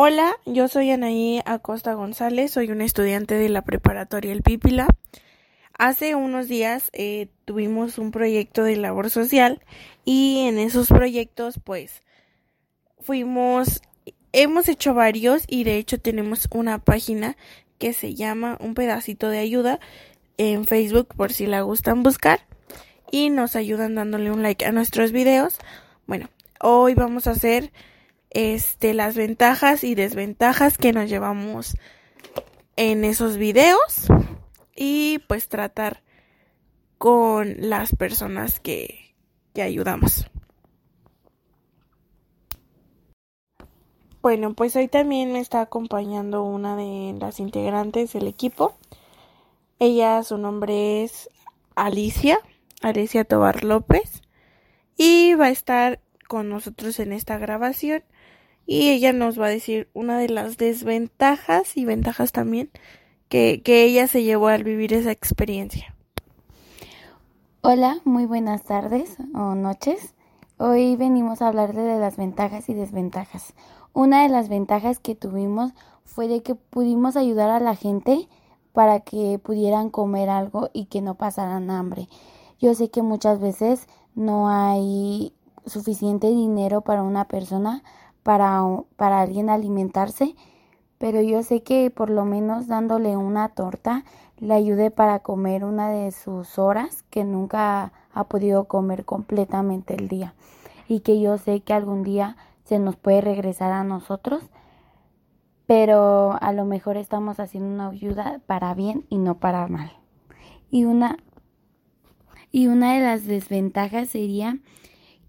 Hola, yo soy Anaí Acosta González, soy una estudiante de la preparatoria El Pípila. Hace unos días eh, tuvimos un proyecto de labor social y en esos proyectos pues fuimos, hemos hecho varios y de hecho tenemos una página que se llama Un pedacito de ayuda en Facebook por si la gustan buscar y nos ayudan dándole un like a nuestros videos. Bueno, hoy vamos a hacer este, las ventajas y desventajas que nos llevamos en esos videos y pues tratar con las personas que, que ayudamos. Bueno, pues hoy también me está acompañando una de las integrantes del equipo. Ella, su nombre es Alicia, Alicia Tobar López, y va a estar con nosotros en esta grabación y ella nos va a decir una de las desventajas y ventajas también que, que ella se llevó al vivir esa experiencia. Hola, muy buenas tardes o noches. Hoy venimos a hablar de las ventajas y desventajas. Una de las ventajas que tuvimos fue de que pudimos ayudar a la gente para que pudieran comer algo y que no pasaran hambre. Yo sé que muchas veces no hay suficiente dinero para una persona para, para alguien alimentarse, pero yo sé que por lo menos dándole una torta le ayude para comer una de sus horas que nunca ha podido comer completamente el día y que yo sé que algún día se nos puede regresar a nosotros, pero a lo mejor estamos haciendo una ayuda para bien y no para mal. Y una y una de las desventajas sería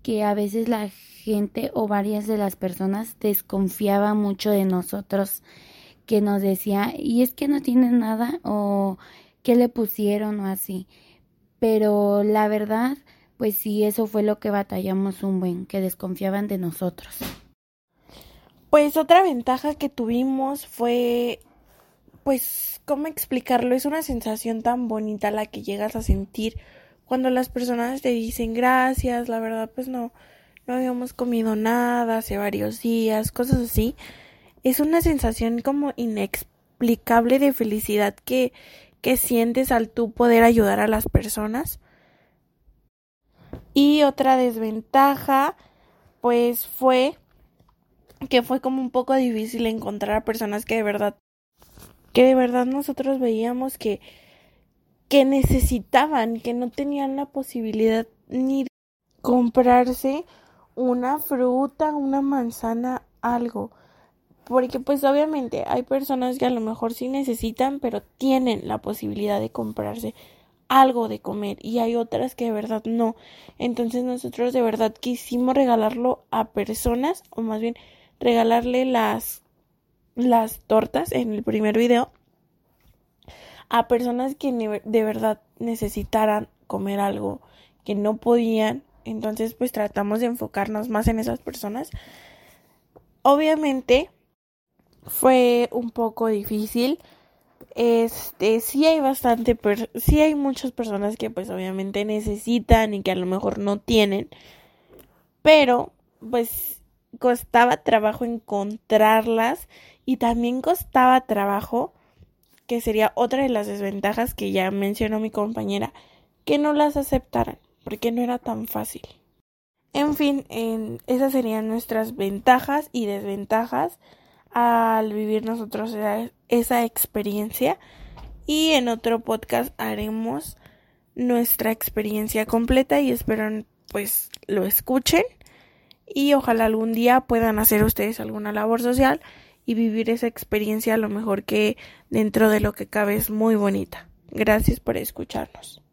que a veces la gente o varias de las personas desconfiaba mucho de nosotros, que nos decía, y es que no tiene nada o que le pusieron o así. Pero la verdad, pues sí, eso fue lo que batallamos un buen, que desconfiaban de nosotros. Pues otra ventaja que tuvimos fue, pues, ¿cómo explicarlo? Es una sensación tan bonita la que llegas a sentir cuando las personas te dicen gracias, la verdad, pues no, no habíamos comido nada hace varios días, cosas así. Es una sensación como inexplicable de felicidad que, que sientes al tú poder ayudar a las personas. Y otra desventaja, pues fue que fue como un poco difícil encontrar a personas que de verdad, que de verdad nosotros veíamos que, que necesitaban, que no tenían la posibilidad ni de comprarse una fruta, una manzana, algo. Porque pues obviamente hay personas que a lo mejor sí necesitan, pero tienen la posibilidad de comprarse algo de comer y hay otras que de verdad no. Entonces nosotros de verdad quisimos regalarlo a personas o más bien regalarle las las tortas en el primer video a personas que de verdad necesitaran comer algo que no podían entonces, pues tratamos de enfocarnos más en esas personas. Obviamente fue un poco difícil. Este, sí hay bastante, sí hay muchas personas que pues obviamente necesitan y que a lo mejor no tienen, pero pues costaba trabajo encontrarlas y también costaba trabajo, que sería otra de las desventajas que ya mencionó mi compañera, que no las aceptaran porque no era tan fácil. En fin, esas serían nuestras ventajas y desventajas al vivir nosotros esa experiencia. Y en otro podcast haremos nuestra experiencia completa y espero pues lo escuchen. Y ojalá algún día puedan hacer ustedes alguna labor social y vivir esa experiencia a lo mejor que dentro de lo que cabe es muy bonita. Gracias por escucharnos.